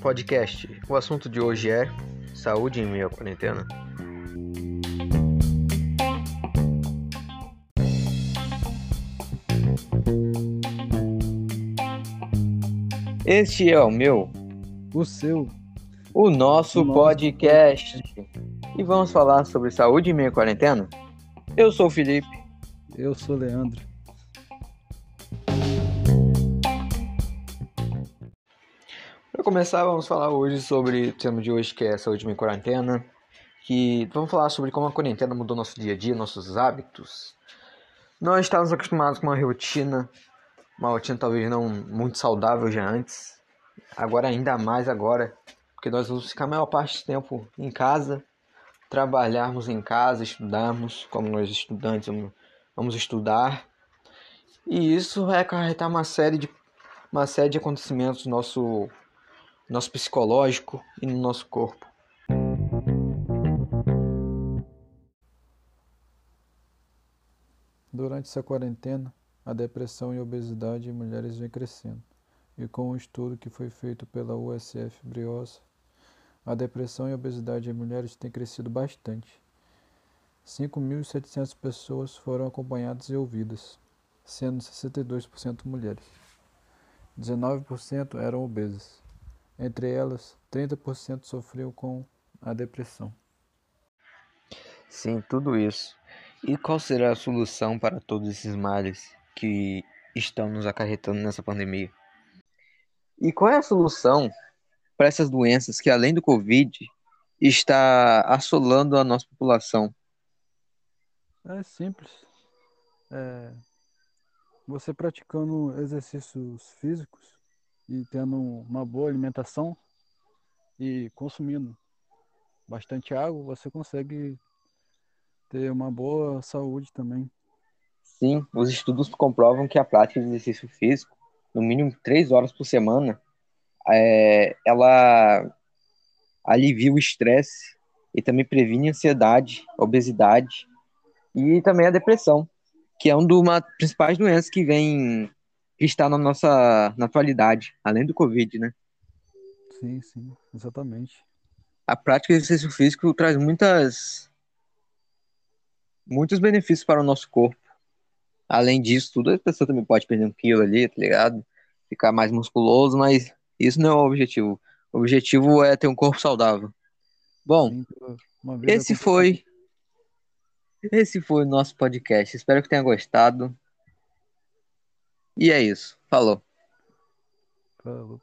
Podcast. O assunto de hoje é saúde em meio à quarentena. Este é o meu, O seu. o nosso O nosso podcast. E vamos falar sobre saúde em meio à quarentena? Eu sou o Felipe. Eu sou Leandro. Para começar, vamos falar hoje sobre o tema de hoje que é saúde em quarentena. Que vamos falar sobre como a quarentena mudou nosso dia a dia, nossos hábitos. Nós estávamos acostumados com uma rotina, uma rotina talvez não muito saudável já antes. Agora ainda mais agora, porque nós vamos ficar a maior parte do tempo em casa, trabalharmos em casa, estudarmos, como nós estudantes vamos, vamos estudar. E isso vai acarretar uma série de uma série de acontecimentos no nosso nosso psicológico e no nosso corpo. Durante essa quarentena, a depressão e obesidade em mulheres vem crescendo. E com um estudo que foi feito pela USF Briosa, a depressão e obesidade em mulheres têm crescido bastante. 5.700 pessoas foram acompanhadas e ouvidas, sendo 62% mulheres. 19% eram obesas. Entre elas, 30% sofriam com a depressão. Sim, tudo isso. E qual será a solução para todos esses males que estão nos acarretando nessa pandemia? E qual é a solução para essas doenças que, além do Covid, está assolando a nossa população? É simples. É, você praticando exercícios físicos e tendo uma boa alimentação e consumindo bastante água, você consegue ter uma boa saúde também. Sim, os estudos comprovam que a prática de exercício físico, no mínimo três horas por semana, é, ela alivia o estresse e também previne a ansiedade, obesidade e também a depressão, que é uma das principais doenças que vem está na nossa na atualidade, além do Covid, né? Sim, sim, exatamente. A prática de exercício físico traz muitas muitos benefícios para o nosso corpo. Além disso, tudo a pessoa também pode perder um quilo ali, tá ligado? Ficar mais musculoso, mas isso não é o objetivo. O objetivo é ter um corpo saudável. Bom, esse foi esse foi o nosso podcast. Espero que tenha gostado. E é isso. Falou. Falou.